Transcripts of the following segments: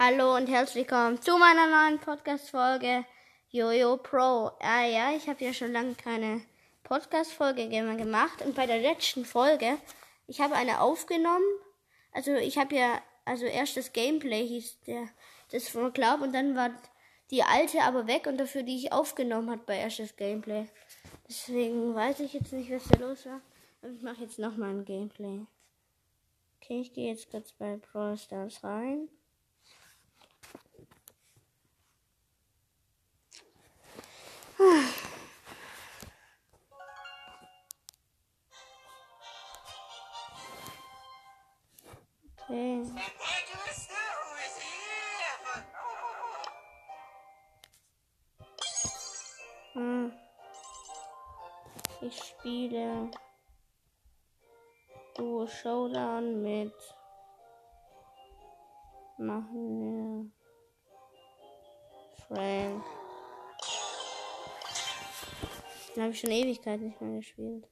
Hallo und herzlich willkommen zu meiner neuen Podcast-Folge Jojo Pro. Ah ja, ich habe ja schon lange keine Podcast-Folge gemacht und bei der letzten Folge, ich habe eine aufgenommen. Also ich habe ja, also erst das Gameplay hieß der, das von Glaub und dann war die alte aber weg und dafür die ich aufgenommen hat bei erstes Gameplay. Deswegen weiß ich jetzt nicht, was da los war. Aber ich mache jetzt nochmal ein Gameplay. Okay, ich gehe jetzt kurz bei Brawl Stars rein. Ich spiele Duo Showdown mit machen wir Frank. Den habe ich schon Ewigkeit nicht mehr gespielt.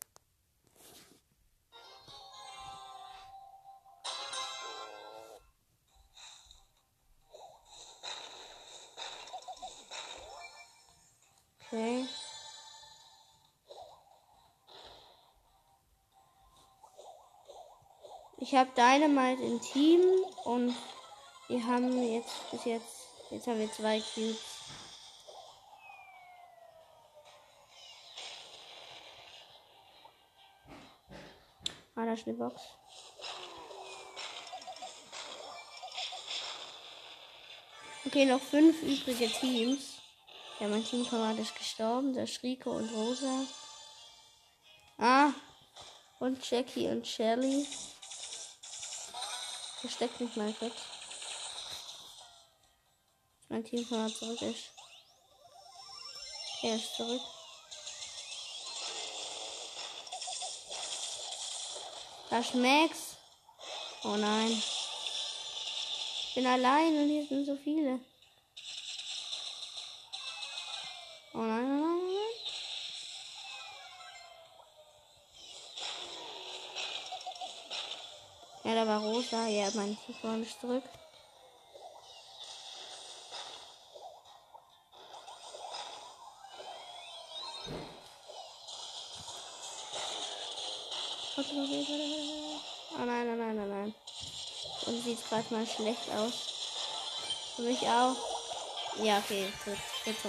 Okay. Ich habe Dynamite im Team und wir haben jetzt bis jetzt, jetzt haben wir zwei Cubes. Eine Box. Okay, noch fünf übrige Teams. Ja, mein Teamkamerad ist gestorben. Ist Rico und Rosa. Ah. Und Jackie und Shelly. Versteckt mich mal kurz. Mein Teamkamerad zurück ist. Er ist zurück. Da Max. Oh nein. Ich bin allein und hier sind so viele. Oh nein, oh nein, oh nein. Ja, da war Rosa. Ja, mein Team ist zurück. Oh nein, oh nein, oh nein. Und sieht gerade mal schlecht aus. Für mich auch. Ja, okay, gut, bitte.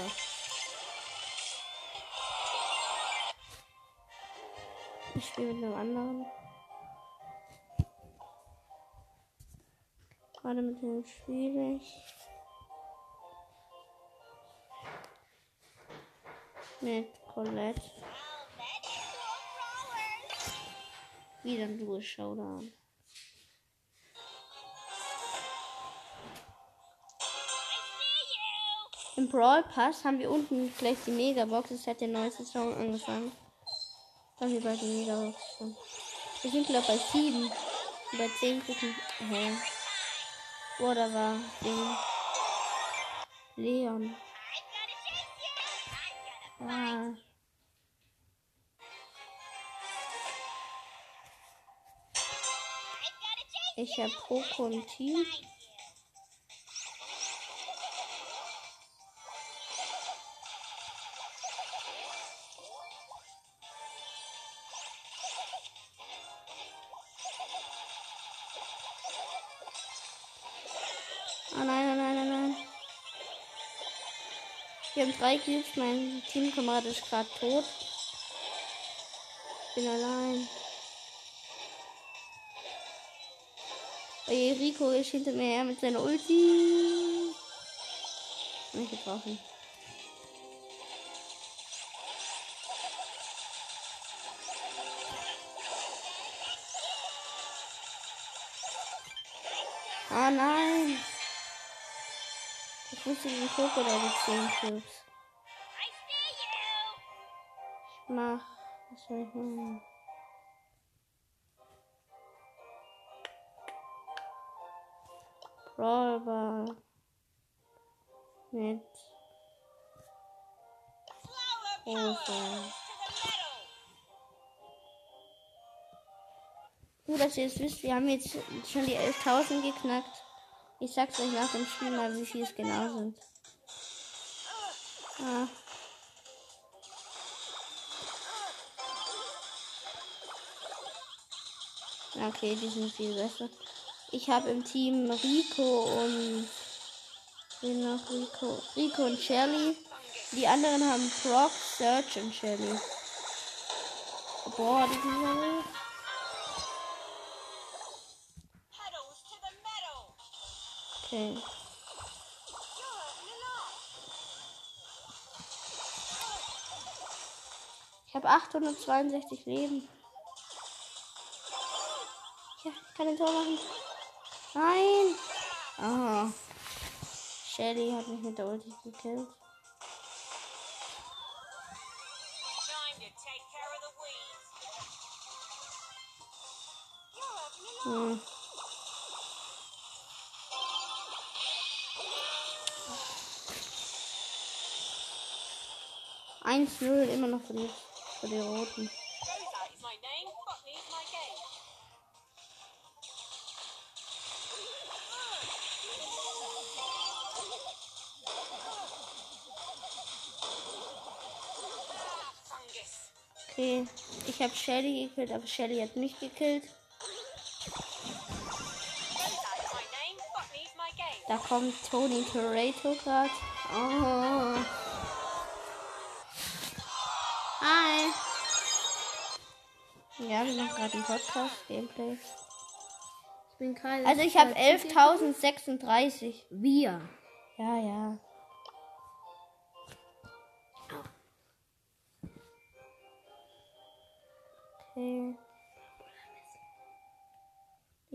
Ich spiele mit einem anderen. Gerade mit dem ich. Mit Colette. Wieder Duo Showdown. Im Brawl Pass haben wir unten gleich die Megabox. Es hat der neue Saison angefangen. Haben wir bald die Megabox. Wir sind glaube bei 7. Bei 10 gucken. Hä? Boah, da war Ding. Leon. Ah. Ich habe Poco im Team. Oh nein, oh nein, oh nein. Wir haben drei Cubes. Mein Teamkamerad ist gerade tot. Ich bin allein. Oje, Rico ist hinter mir her mit seiner Ulti. Nicht getroffen. Oh nein. Ich wusste den Krokodil die 10 Cubes. Ich mach. Was soll ich machen? Brawlball. Mit. Rosa. Gut, dass ihr es wisst, wir haben jetzt schon die 11.000 geknackt. Ich sag's euch nach dem Spiel mal, wie viel es genau sind. Ah. Okay, die sind viel besser. Ich habe im Team Rico und wen noch Rico, Rico und Shelly. Die anderen haben Brock, Search und Shelly. Boah, die sind ja. Okay. Ich habe 862 Leben. Ja, ich kann den Tor machen. Nein. Ah. Shelly hat mich mit der Ulti gekillt. Hm. Eins null immer noch für die, für die Roten. Ich habe Shelly gekillt, aber Shelly hat mich gekillt. Da kommt Tony Toretto gerade. Oh. Hi. Ja, wir machen gerade einen Podcast, Gameplay. Ich bin. Also ich habe 11.036. Wir. Ja, ja.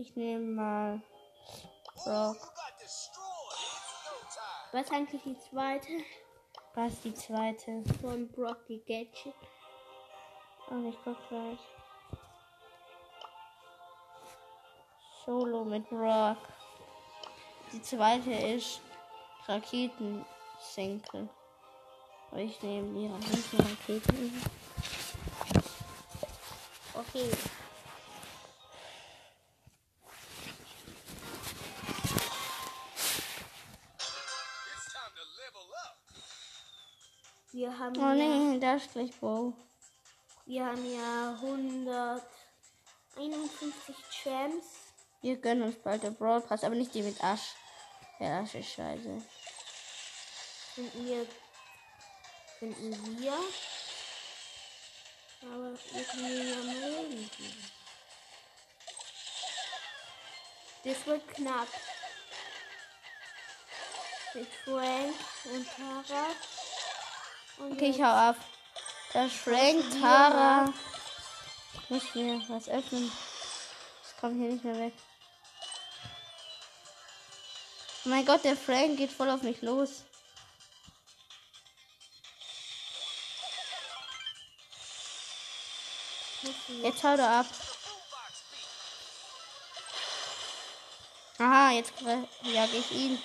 Ich nehme mal Brock. Was ist eigentlich die zweite? Was ist die zweite? Von Brock die Gadget. Oh, ich guck gleich. Solo mit Brock. Die zweite ist Raketensenkel. Ich nehme die Raketen. Okay. Haben, Oh ja, nee, da ist gleich Bow. wir haben ja 151 Champs. Wir gönnen uns bald den Brawl Pass, aber nicht die mit Asch. Der Asch ist scheiße. Finden wir. Finden wir. Aber wir können ja mal irgendwie. Das wird knapp. Mit Frank und Tara. Und Okay, ich hau ab. Da Frank, Tara. Ich muss mir was öffnen. Das kommt hier nicht mehr weg. Oh mein Gott, der Frank geht voll auf mich los. Jetzt hau da ab. Aha, jetzt jage ich ihn.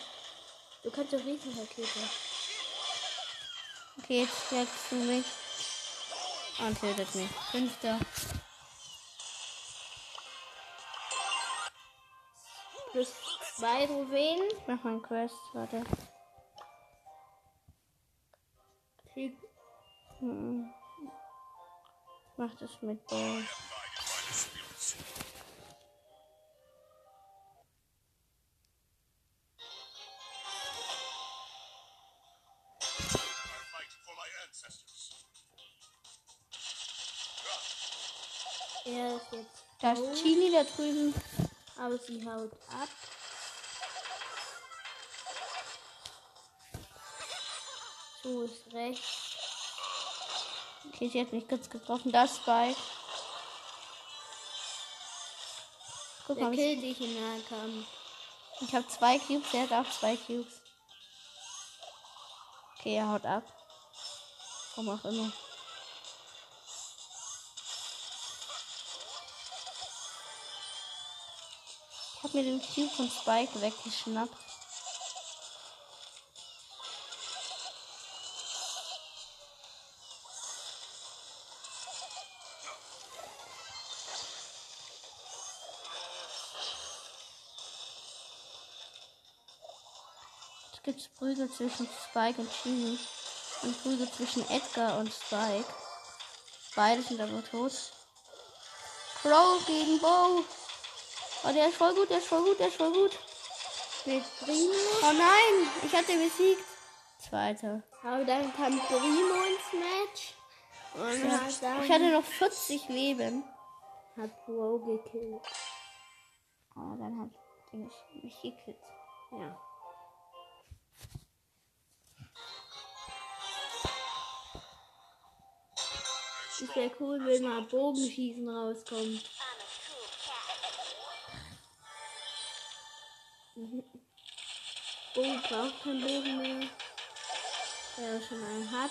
Du kannst doch Riesenrakete. Okay, jetzt jagst du mich. Und tötet mich. Fünfter. Plus zwei Trophäen. Ich mach mal einen Quest, warte. Krieg Hm. Mach das mit Ball. Da drüben. Aber sie haut ab. So ist rechts. Okay, sie hat mich kurz getroffen. Das Spike. Guck mal, ich, killt dich in Nahkampf. ich habe zwei Cubes, der hat auch zwei Cubes. Okay, er haut ab. Warum auch immer. Habe mir den Cube von Spike weggeschnappt. Jetzt gibt es Prügel zwischen Spike und Chini. Und Prügel zwischen Edgar und Spike. Beide sind aber tot. Crow gegen Bo. Oh, der ist voll gut, der ist voll gut, der ist voll gut. Mit Primo. Oh nein, ich hatte besiegt. Zweiter. Aber dann kam Primo ins Match. Und Ja. dann Ich hatte noch 40 Leben. hat Bro gekillt. Oh, dann hat Dings mich gekillt. Ja. Es wäre cool, wenn mal Bogenschießen rauskommt. Bo braucht keinen Bogen mehr. Weil er schon einen hat.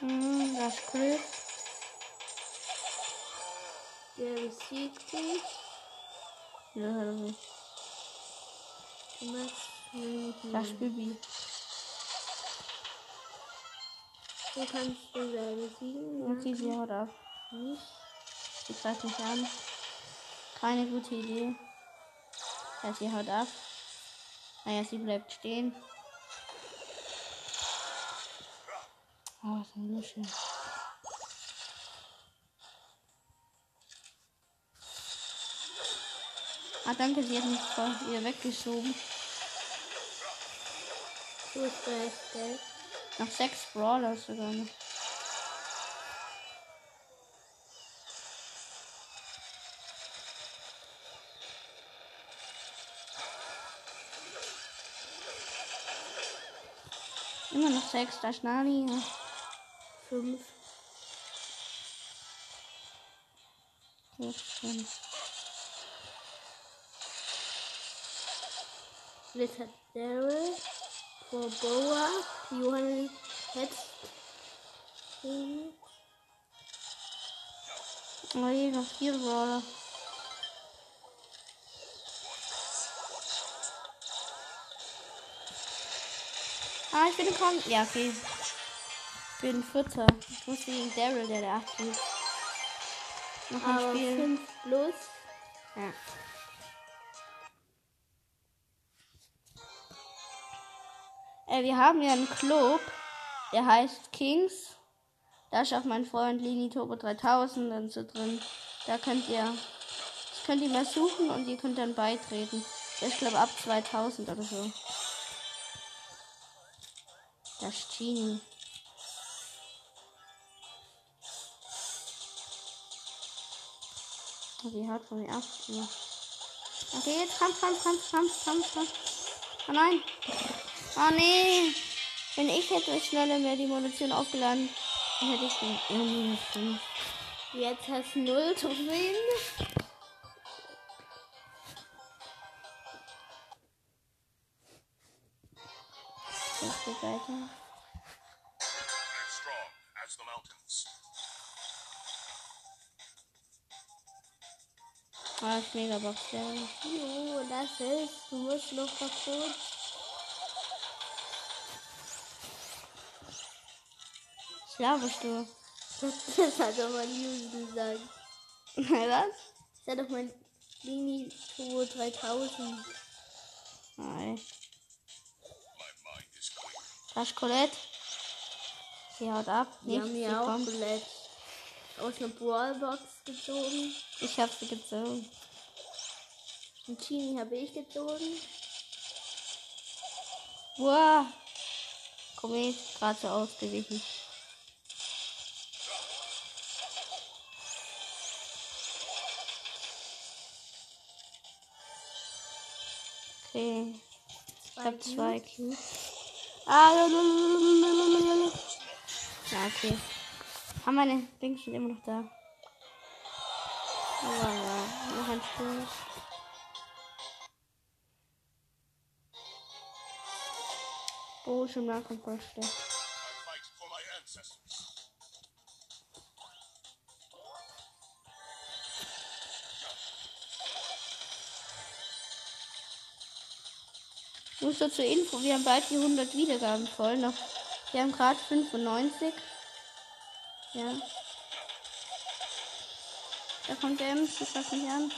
Hm, das Glück. Der besiegt dich. Ja, auf. Du machst das Bibi. Du kannst den da besiegen. Okay, sie haut ab. Nicht. Sie greift mich an. Keine gute Idee. Ja, sie haut ab. Naja, sie bleibt stehen. Oh, was ein Lusche. Ah, danke, sie hat mich voll wieder weggeschoben. Du bist? Noch sechs Brawler sogar noch. Immer noch sechs, da ist Nani. Ja. Fünf. Sechs, fünf. Jetzt hat Daryl vor Boa. Johann jetzt. Oh je, noch vier Brawler. Ah, ich bin gekommen. Ja, okay. Ich bin Vierter. Ich muss gegen Daryl, der der Achte ist. Noch ein Aber Spiel. fünf plus. Ja. Äh, wir haben ja einen Club, der heißt Kings. Da ist auch mein Freund Lini Turbo 3000 dann so drin. Da könnt ihr, das könnt ihr mal suchen und ihr könnt dann beitreten. Der ist glaube ab 2000 oder so. Das Genie. Die haut von mir ab. Okay, jetzt Kampf, Kampf, Kampf, Kampf, Kampf, Kampf. Oh nein. Oh nee. Wenn ich hätte schneller mehr die Munition aufgeladen, dann hätte ich den irgendwie nicht. Jetzt hast du null Trophäen. Geht weiter. Ah, ist Megabox. Ja. Jo, das noch vercoacht. Was laberst du? Das hat doch mein User gesagt. Was? Das hat doch mein Lini Turbo 3000. Das ist Colette. Sie haut ab. Die Nichts, haben sie auch komplett aus einer Brawlbox gezogen. Ich hab sie gezogen. Und Chini habe ich gezogen. Wow. Komet gerade so ausgewichen. Okay. Ich hab zwei Cubes. Ah. Ja, okay. Haben meine Dings sind immer noch da. Aber ja, noch ein Spiel. Oh, schon mal kommt voll schlecht. Nur so zur Info, wir haben bald die 100 Wiedergaben voll. Noch, wir haben gerade 95. Ja. Da kommt der Ems, das fasst mich an.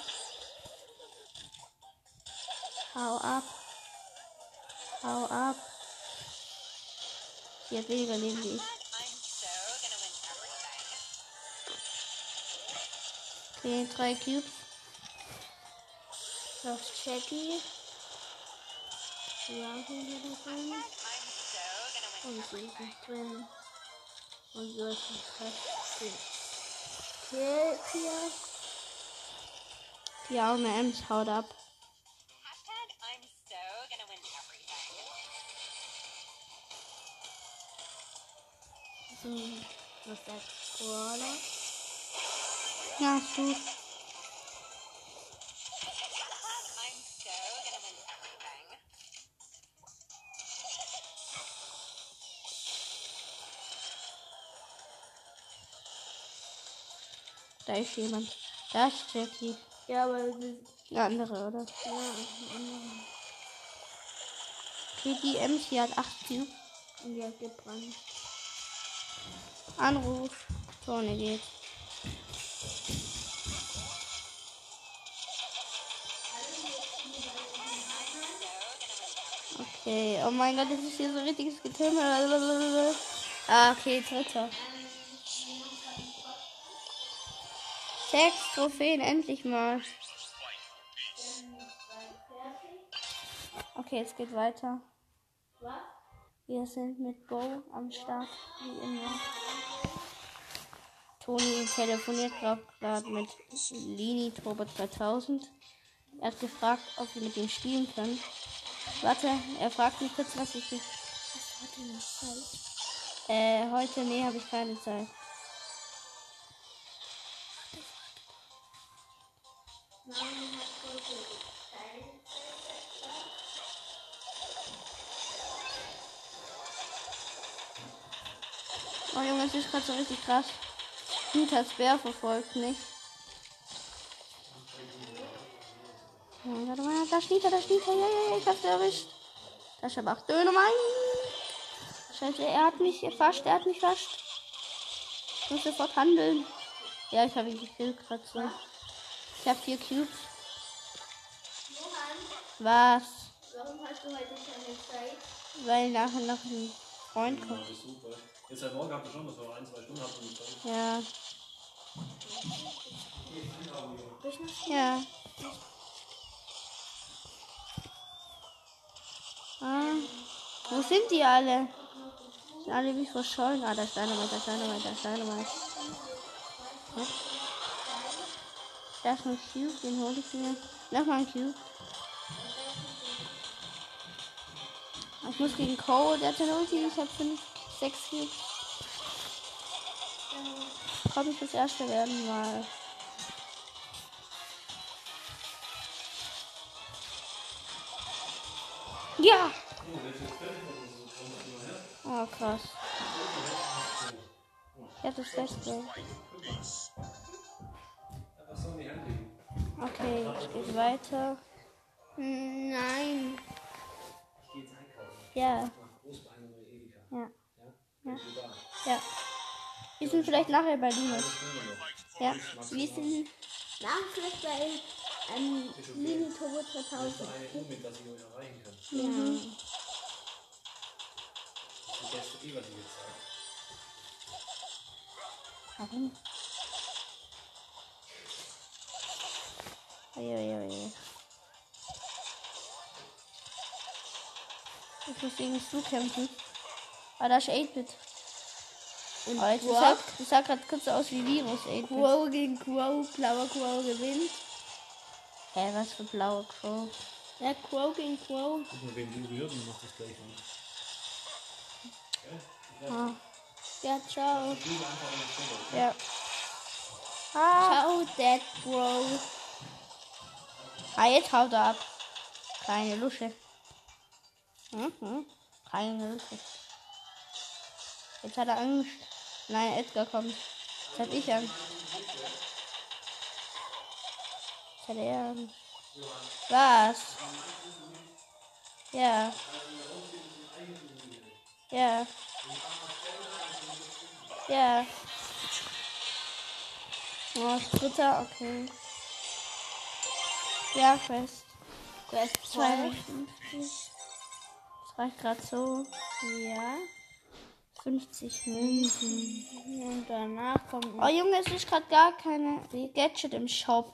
Hau ab. Hau ab. Sie hat weniger Leben wie ich. Okay, drei Cubes. Noch Jackie. Ja, hier wieder drin. I'm so gonna win Und sie ist nicht drin. Und so ist es fast drin. Okay, hier. Die arme Ems haut ab. Hashtag I'm so gonna win everything. So, was ist der Brawler? Ja, gut. Da ist jemand. Da ist Jackie. Ja, aber das ist, Eine andere, oder? ja, eine andere. Okay, die hier hat 8 Cubes. Und die hat gebrannt. Anruf. Vorne geht. Okay, oh mein Gott, das ist hier so richtiges Getümmel. Ah, okay, dritter. Sechs Trophäen, endlich mal. Okay, es geht weiter. Wir sind mit Bo am Start, wie immer. Toni telefoniert gerade mit Lini Turbo 2000. Er hat gefragt, ob wir mit ihm spielen können. Warte, er fragt mich kurz, was ich. Was denn noch Zeit? Äh, heute, nee, habe ich keine Zeit. Junge, es ist gerade so richtig krass. Nitas Bär verfolgt mich. Warte mal, da steht er, da steht er. Ja, ja, ja, ich hab's erwischt. Da ist aber auch Dönermann. Scheiße, er hat mich erfasst, er hat mich fast. Ich muss sofort handeln. Ja, ich habe ihn gekillt gerade so. Ich habe vier Cubes. Was? Warum hast du heute keine Zeit? Weil nachher noch ein Freund Ja, kommt. Jetzt seit morgen habt ihr schon noch so ein, zwei Stunden Zeit. Ja. Ja. Ah, wo sind die alle? Sind alle wie verschollen. Ah, da ist Dynamite, da ist Dynamite, da ist Dynamite. Was? Da ist ein Cube, den hole ich mir. Nochmal ein Cube. Ich muss gegen Cole, der hat eine Ulti, ich habe 5, 6 Cubes. Komm ich das erste werden mal. Ja! Oh, krass. Ich hab das Beste. Okay, es geht weiter. Nein. Ich gehe jetzt einkaufen. Ja, ja, Ja? Wir sind vielleicht nachher bei Linus. Ja. Wir sind nach vielleicht bei ähm, Mini Turbo 2000. So eine Uhr mit, dass ich euch erreichen kann. Ja. Sage. Warum? Uiuiui. Ich muss gegen Stu kämpfen. Ah, da ist 8-Bit. Und Oh, jetzt Quo, sah, das sah gerade kurz aus wie Virus 8-Bit. Quo gegen Quo, blauer Quo gewinnt. Hä, was für blaue Crow? Ja, Quo gegen Quo. Guck mal, wen du berührt und mach das gleich an. Ah, Ja, ciao. Stelle. ja. Ah, Ciao, Dead Bro. ah, jetzt haut er ab. Keine Lusche. Mhm. Keine Lusche. Jetzt hat er Angst. Nein, Edgar kommt. Jetzt hab ich Angst. Jetzt hat er Angst. Was? Ja. Ja. Ja. Oh, dritter, okay. Ja, Quest. Quest 52. Das reicht gerade so. Ja. 50 Münzen. Und danach kommt Oh Junge, es ist gerade gar keine Gadget im Shop.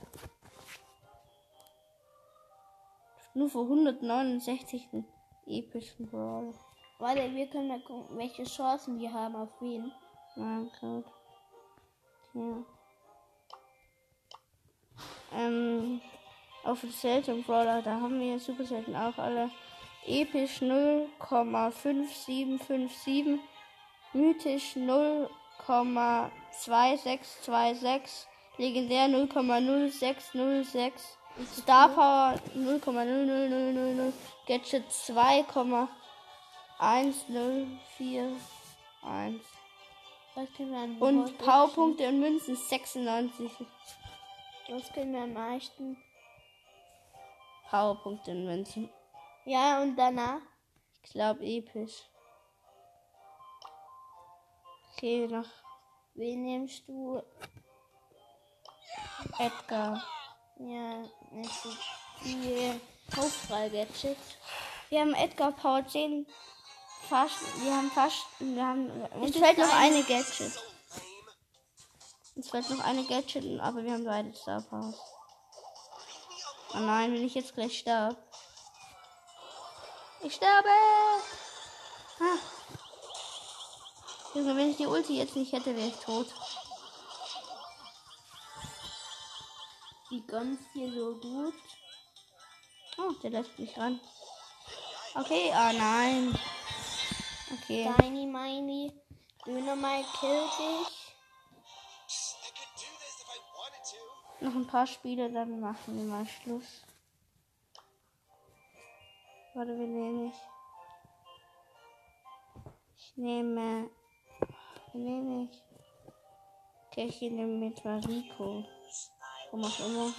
Nur für 169 einen epischen Brawl. Warte, wir können mal gucken, welche Chancen wir haben auf wen. Mein Gott. Ja. Ähm, auf den seltenen Brawler, da haben wir super selten auch alle episch 0,5757, mythisch 0,2626, legendär 0,0606, Star Power 0,00000, Gadget 2,1041 Was können wir am und Powerpunkte und Münzen 96. Was können wir am meisten? Powerpunkte und Münzen. Ja, und danach? Ich glaube episch. Okay, noch Wen nimmst du? Edgar. Ja, nimmst du die Hochfrei-Gadget. Wir haben Edgar Power 10. Fast, wir haben fast, wir haben, uns fällt noch ein- eine Gadget. Uns fällt noch eine Gadget, aber wir haben beide Star Powers. Oh nein, wenn ich jetzt gleich sterbe. Ich sterbe! Ah. Junge, wenn ich die Ulti jetzt nicht hätte, wäre ich tot. Die gönnt dir so gut. Oh, der lässt mich ran. Okay, ah nein. Okay. Tiny Mini. Dynamite killt dich. Noch ein paar Spiele, dann machen wir mal Schluss. Warte, wir nehmen ich. Ich nehme. Nehme ich? Okay, ich nehme mit Rico. Warum auch immer.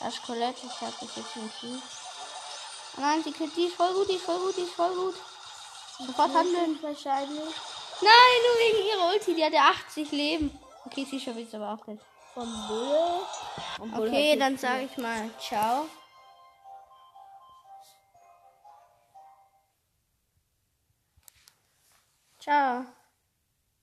Das Colette, ich habe das jetzt nicht gut. Oh nein, die, die ist voll gut, die ist voll gut, die ist voll gut. Sofort handeln. Wahrscheinlich. Nein, nur wegen ihrer Ulti, die hat ja 80 Leben. Okay, sie schon aber auch nicht. Vom Bull. Und Bull Okay, dann sage ich mal ciao. Ciao.